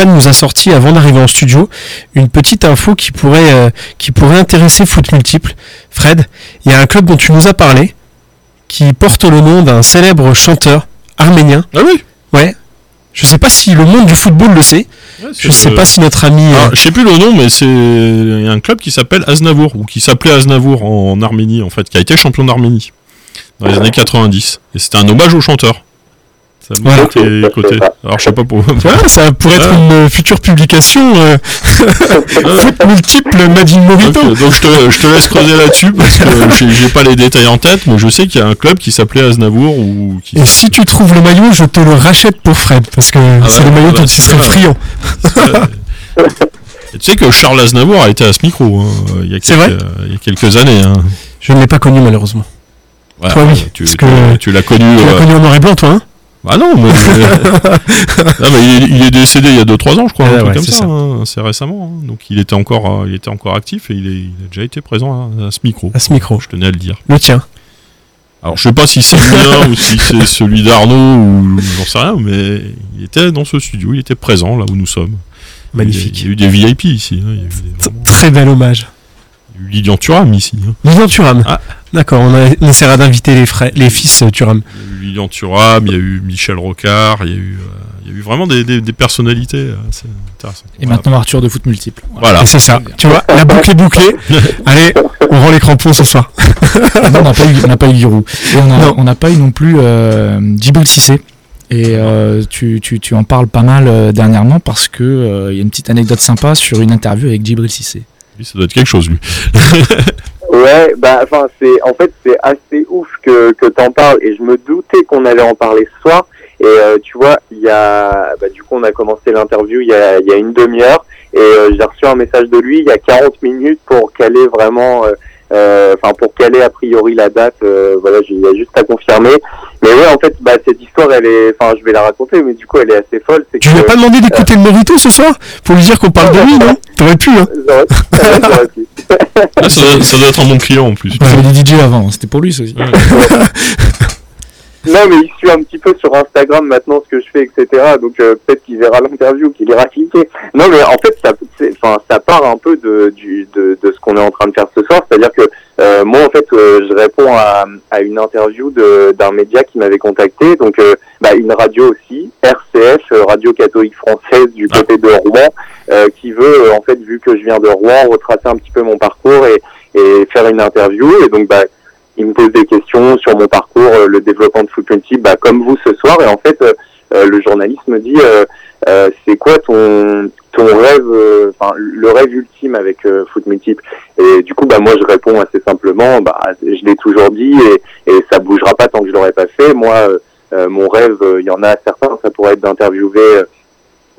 Fred nous a sorti avant d'arriver en studio une petite info qui pourrait, euh, qui pourrait intéresser Foot Multiple. Fred, il y a un club dont tu nous as parlé qui porte le nom d'un célèbre chanteur arménien. Ah oui Ouais. Je sais pas si le monde du football le sait. Je sais pas si notre ami. Ah, euh, je sais plus le nom, mais c'est un club qui s'appelle Aznavour, ou qui s'appelait Aznavour en, en Arménie, en fait, qui a été champion d'Arménie dans les années 90. Et c'était un hommage au chanteur. Ça a Voilà. écouté. Alors je sais pas pour. ça pourrait être Ah. une future publication euh, foot multiple Made in Morito. Donc, donc je, te, je te laisse creuser là-dessus parce que j'ai- pas les détails en tête, mais je sais qu'il y a un club qui s'appelait Aznavour ou qui. Et si tu trouves le maillot, je te le rachète pour Fred, parce que c'est ouais, le maillot bah, dont tu c'est serais ça. friand. Et tu sais que Charles Aznavour a été à ce micro hein, il, y a C'est quelques, vrai il y a quelques années. Hein. Je ne l'ai pas connu malheureusement. Toi, oui, tu, l'as connu. Tu l'as euh, connu en noir et blanc, toi, hein Ah non, mais, Ah, mais il, est, il est décédé il y a 2-3 ans, je crois, Ouais, un truc ouais, comme c'est ça, ça. hein, assez récemment. hein. Donc il était encore, euh, il était encore actif et il, est- il a déjà été présent à, à ce micro. À ce micro. Je tenais à le dire. Le tien. Alors je sais pas si c'est le mien ou si c'est celui d'Arnaud ou j'en sais rien, mais il était dans ce studio, il était présent là où nous sommes. Magnifique. Il y a, eu des VIP ici. hein, il y a eu des- vraiment- Très bel hommage. il y a eu Lilian Thuram ici. hein. Lilian Thuram. Ah. D'accord, on, essaiera d'inviter les, les fils euh, Thuram. Il y a eu Lilian Thuram, il y a eu Michel Rocard, il y a eu, euh, il y a eu vraiment des, des- des personnalités euh, assez intéressantes. Et Voilà. maintenant Arthur de foot multiple. Voilà. Et c'est ça. Tu vois, la boucle est bouclée. Allez, on rend les crampons ce soir. Non, on n'a pas eu, on n'a pas eu Giroud. Et on n'a pas eu non plus euh, Djibril Cissé. Et euh, tu, tu, tu en parles pas mal euh, dernièrement parce que euh, il y a une petite anecdote sympa sur une interview avec Djibril Cissé. Lui, ça doit être quelque chose, lui. Ouais, bah, enfin, c'est, en fait, c'est assez ouf que, que t'en parles et je me doutais qu'on allait en parler ce soir. Et euh, tu vois, il y a, bah, du coup, on a commencé l'interview il y a, il y a une demi-heure et euh, j'ai reçu un message de lui il y a 40 minutes pour caler vraiment, euh, euh, enfin, pour caler a priori la date. euh, voilà, j'ai- il y a juste à confirmer. Mais ouais, en fait, bah, cette histoire, elle est, enfin, je vais la raconter, mais du coup, elle est assez folle. C'est Tu lui as pas demandé d'écouter le Morito ce soir? Pour lui dire qu'on parle de lui, non? T'aurais pu, hein J'aurais- pu. Ah, ça, doit, ça doit être un bon client en plus. Il faisait des DJ avant, hein, c'était pour lui ça aussi. Non, mais il suit un petit peu sur Instagram maintenant ce que je fais, etc. Donc euh, peut-être qu'il verra l'interview, qu'il ira cliquer. Non, mais en fait, ça, ça part un peu de, du, de, de ce qu'on est en train de faire ce soir. C'est-à-dire que euh, moi, en fait, euh, je réponds à, à une interview de- d'un média qui m'avait contacté. Donc, euh, bah, une radio aussi, RCF, Radio Catholique Française du côté de Rouen, qui veut, euh, en fait, vu que je viens de Rouen, retracer un petit peu mon parcours et, et faire une interview. Et donc, bah, il me pose des questions sur mon parcours, euh, le développement de Multiple, bah, comme vous ce soir. Et en fait, euh, euh, le journaliste me dit, euh, euh, c'est quoi ton ton rêve, euh, enfin le rêve ultime avec euh, Foot Multiple Et du coup, bah moi je réponds assez simplement, bah je l'ai toujours dit et, et ça bougera pas tant que je l'aurais pas fait. Moi, euh, euh, mon rêve, euh, il y en a certains, ça pourrait être d'interviewer euh,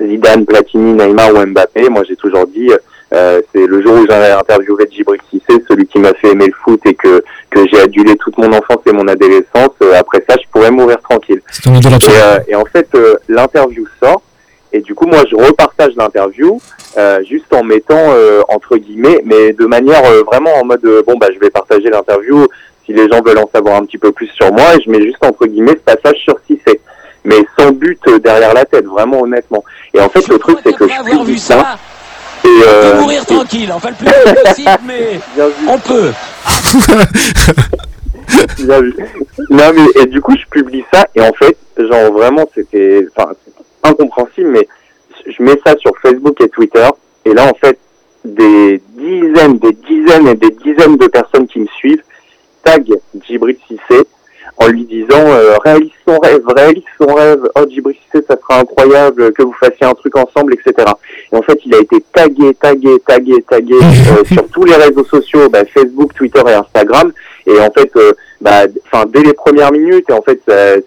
Zidane, Platini, Neymar ou Mbappé. Moi, j'ai toujours dit, euh, c'est le jour où j'ai interviewé Djibril Cissé, celui qui m'a fait aimer le foot et que que j'ai adulé toute mon enfance et mon adolescence. euh, après ça, je pourrais mourir tranquille. Ton Et, euh, et en fait, euh, l'interview sort. Et du coup, moi, je repartage l'interview, euh, juste en mettant euh, entre guillemets, mais de manière euh, vraiment en mode euh, bon bah je vais partager l'interview si les gens veulent en savoir un petit peu plus sur moi. Et je mets juste entre guillemets ce passage sur Cissé, mais sans but derrière la tête, vraiment honnêtement. Et en fait, le truc c'est que je avoir vu ça. ça, Et, on euh, peut mourir et- tranquille, enfin le plus vite possible, mais on peut. Bien vu. Non mais et du coup je publie ça et en fait genre vraiment c'était enfin c'est incompréhensible mais je mets ça sur Facebook et Twitter et là en fait des dizaines des dizaines et des dizaines de personnes qui me suivent taguent Djibril Cissé en lui disant euh, réalise son rêve réalise son rêve oh Djibril ça sera incroyable que vous fassiez un truc ensemble etc et en fait il a été tagué tagué tagué tagué euh, sur tous les réseaux sociaux bah, Facebook Twitter et Instagram et en fait, euh, bah, enfin, dès les premières minutes, et en fait,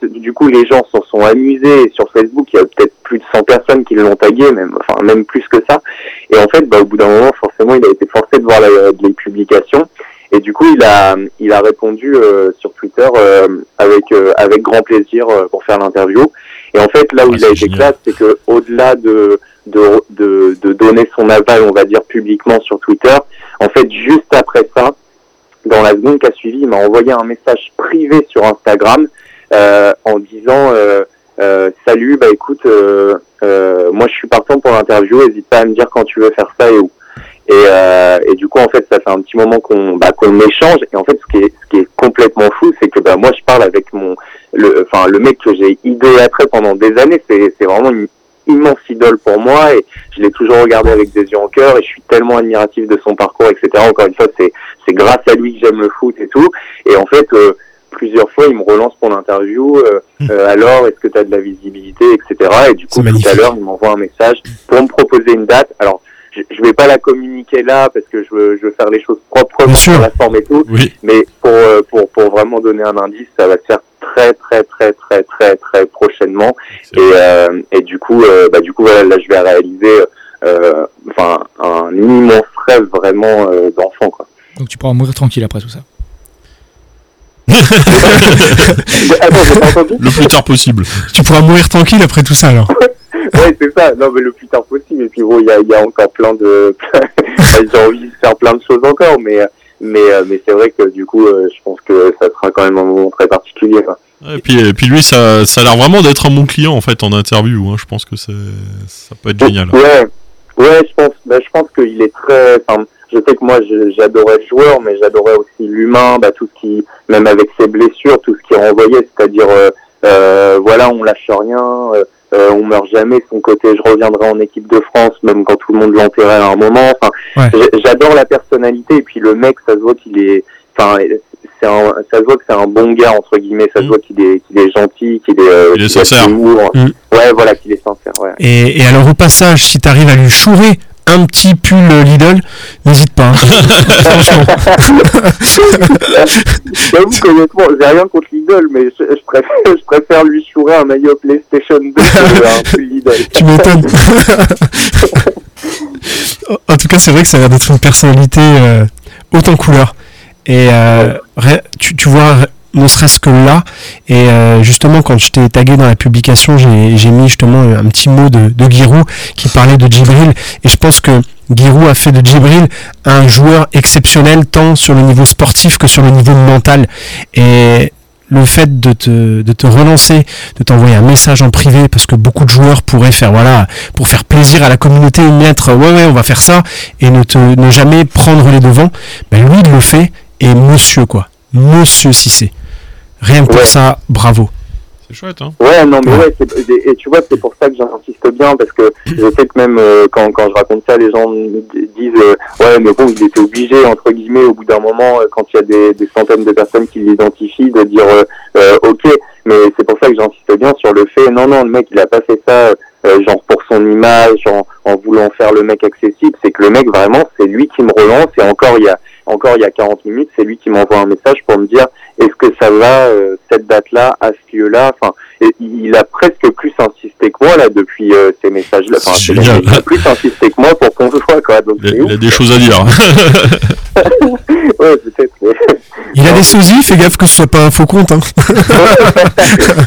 du coup, les gens s'en sont amusés. Et sur Facebook, il y a peut-être plus de 100 personnes qui l'ont tagué, même, enfin, même plus que ça. Et en fait, bah, au bout d'un moment, forcément, il a été forcé de voir la- les publications. Et du coup, il a, il a répondu euh, sur Twitter euh, avec, euh, avec grand plaisir euh, pour faire l'interview. Et en fait, là où Ah, il a été classe, c'est que au-delà de, de, de, de donner son aval, on va dire publiquement sur Twitter, en fait, juste après ça, dans la seconde qui a suivi, il m'a envoyé un message privé sur Instagram euh, en disant euh, euh, salut, bah écoute, euh, euh, moi je suis partant pour l'interview, n'hésite pas à me dire quand tu veux faire ça et où. Et, euh, et du coup, en fait, ça fait un petit moment qu'on bah, qu'on échange. Et en fait, ce qui est, ce qui est complètement fou, c'est que bah, moi, je parle avec mon, le, enfin, le mec que j'ai idolâtré pendant des années. C'est c'est vraiment une immense idole pour moi et je l'ai toujours regardé avec des yeux en cœur et je suis tellement admiratif de son parcours, etc. Encore une fois, c'est c'est grâce à lui que j'aime le foot et tout. Et en fait, euh, plusieurs fois, il me relance pour l'interview. Euh, euh, alors, est-ce que tu as de la visibilité, etc. Et du coup, tout à l'heure, il m'envoie un message pour me proposer une date. Alors, je, je vais pas la communiquer là parce que je veux, je veux faire les choses proprement sur la forme et tout. Oui. Mais pour, euh, pour, pour vraiment donner un indice, ça va se faire très, très, très, très, très, très prochainement. Et, euh, et du coup, euh, bah, du coup, voilà, là, je vais réaliser, euh, enfin, un immense rêve vraiment euh, d'enfant, quoi. Donc tu pourras mourir tranquille après tout ça. Attends, j'ai pas entendu Le plus tard possible. Tu pourras mourir tranquille après tout ça alors. Ouais, c'est ça. Non, mais le plus tard possible. Et puis bon, il y a, y a encore plein de. J'ai envie de faire plein de choses encore, mais mais euh, mais c'est vrai que du coup, euh, je pense que ça sera quand même un moment très particulier. quoi. Et puis, et puis lui, ça, ça a l'air vraiment d'être un bon client en fait en interview. Hein. Je pense que ça peut être génial. Ouais, ouais, je pense. Bah, je pense qu'il est très. Enfin, je sais que moi, j'adorais le joueur, mais j'adorais aussi l'humain, bah, tout ce qui, même avec ses blessures, tout ce qui renvoyait, c'est-à-dire, euh, euh, voilà, on lâche rien. euh, euh, on meurt jamais. Son côté, je reviendrai en équipe de France, même quand tout le monde l'enterrait à un moment. Enfin, Ouais. j'adore la personnalité et puis le mec, ça se voit qu'il est, enfin, c'est un, ça se voit que c'est un bon gars entre guillemets. Ça se Mm. voit qu'il est, qu'il est gentil, qu'il est, euh, Il est sincère. Mm. Ouais, voilà, qu'il est sincère. Ouais. Et, et alors au passage, si t'arrives à lui chourer un petit pull euh, Lidl, n'hésite pas. hein. Franchement. J'avoue qu'honnêtement, j'ai rien contre Lidl, mais je, je préfère, je préfère lui chourer un maillot PlayStation 2 que un pull Lidl. tu m'étonnes. en tout cas, c'est vrai que ça a l'air d'être une personnalité euh, haute en couleur. Et euh, tu, tu vois, ne serait-ce que là, et euh, justement, quand je t'ai tagué dans la publication, j'ai mis justement un petit mot de, de Giroud qui parlait de Djibril. Et je pense que Giroud a fait de Djibril un joueur exceptionnel, tant sur le niveau sportif que sur le niveau mental. Et le fait de te, de relancer, de t'envoyer un message en privé, parce que beaucoup de joueurs pourraient faire, voilà, pour faire plaisir à la communauté, mettre, ouais, ouais, on va faire ça, et ne, te, ne jamais prendre les devants, ben lui, il le fait, et monsieur, quoi. Monsieur Cissé. Rien que pour ça, bravo. C'est chouette, hein. Ouais, non, mais Ouais. et, et tu vois, c'est pour ça que j'insiste bien, parce que je sais que même euh, quand, quand je raconte ça, les gens me disent, euh, ouais, mais bon, il était obligé, entre guillemets, au bout d'un moment, euh, quand il y a des, des centaines de personnes qui l'identifient, de dire, euh, euh, ok, mais c'est pour ça que j'insiste bien sur le fait, non, non, le mec, il a pas fait ça, euh, genre pour son image, en, en voulant faire le mec accessible, c'est que le mec, vraiment, c'est lui qui me relance, et encore, il y a, encore il y a 40 minutes, c'est lui qui m'envoie un message pour me dire, est-ce que ça va, euh, cette date-là, à ce lieu-là, enfin, et il a presque plus insisté que moi là depuis euh, ces messages-là. Enfin, C'est c'est- génial. il a plus insisté que moi pour qu'on se voit quoi. Donc Il, a- il des choses à dire. Ouais, peut-être. mais- Il a des sosies, fais gaffe que ce soit pas un faux compte, hein.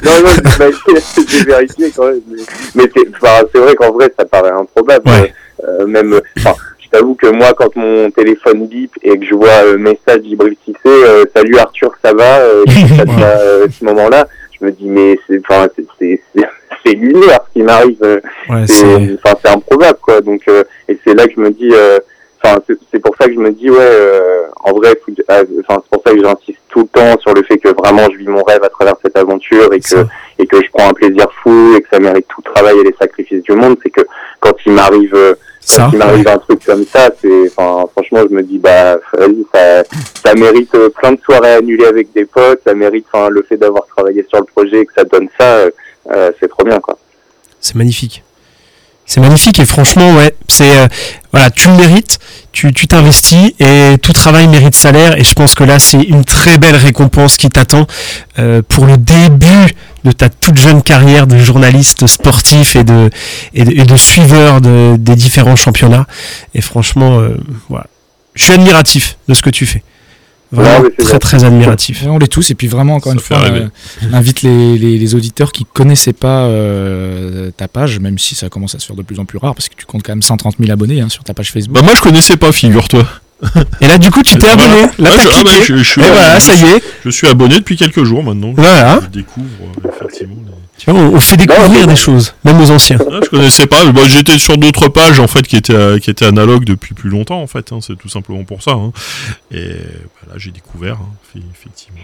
non, non, j'ai- j'ai vérifié quand même. Mais, mais c'est, enfin, c'est vrai qu'en vrai, ça paraît improbable. Ouais. Euh, même, enfin, je t'avoue que moi, quand mon téléphone bip et que je vois euh, message d'Ibril Cissé, euh, salut Arthur, ça va, euh, ça va, euh, ce moment-là, je me dis mais c'est, enfin, c'est, c'est, c'est, c'est lunaire ce qui m'arrive. euh, Ouais, c'est enfin c'est improbable quoi donc euh, et c'est là que je me dis euh, enfin c'est c'est pour ça que je me dis ouais euh, en vrai euh, enfin c'est pour ça que j'insiste tout le temps sur le fait que vraiment je vis mon rêve à travers cette aventure et que Ça. et que je prends un plaisir fou et que ça mérite tout le travail et les sacrifices du monde c'est que quand il m'arrive euh, Ça, quand il m'arrive un truc comme ça c'est enfin franchement je me dis bah vas-y ça ça mérite euh, plein de soirées annulées avec des potes ça mérite enfin le fait d'avoir travaillé sur le projet et que ça donne ça euh, euh, c'est trop bien quoi C'est magnifique. C'est magnifique et franchement, ouais, c'est euh, voilà, tu le mérites, tu tu t'investis et tout travail mérite salaire et je pense que là c'est une très belle récompense qui t'attend pour le début de ta toute jeune carrière de journaliste sportif et de et de, et de suiveur de, des différents championnats et franchement, euh, voilà, je suis admiratif de ce que tu fais. Vraiment Ouais, très très admiratif. On l'est tous, et puis vraiment, encore Ça une fois, euh, on invite les, les, les auditeurs qui connaissaient pas euh, ta page, même si ça commence à se faire de plus en plus rare, parce que tu comptes quand même 130 000 abonnés hein, sur ta page Facebook. bah moi je connaissais pas, figure-toi. Et là du coup tu t'es Voilà. abonné, là Ouais, t'as je, ah, bah, cliqué. je- je suis, et voilà, ça y est, je suis abonné depuis quelques jours maintenant. voilà. Je découvre euh, effectivement. les- Tu vois, on, on fait découvrir des choses, même aux anciens. Ah, je connaissais pas. Bah, J'étais sur d'autres pages en fait qui étaient euh, qui étaient analogues depuis plus longtemps en fait. hein, C'est tout simplement pour ça. hein. Et bah, là j'ai découvert hein, effectivement.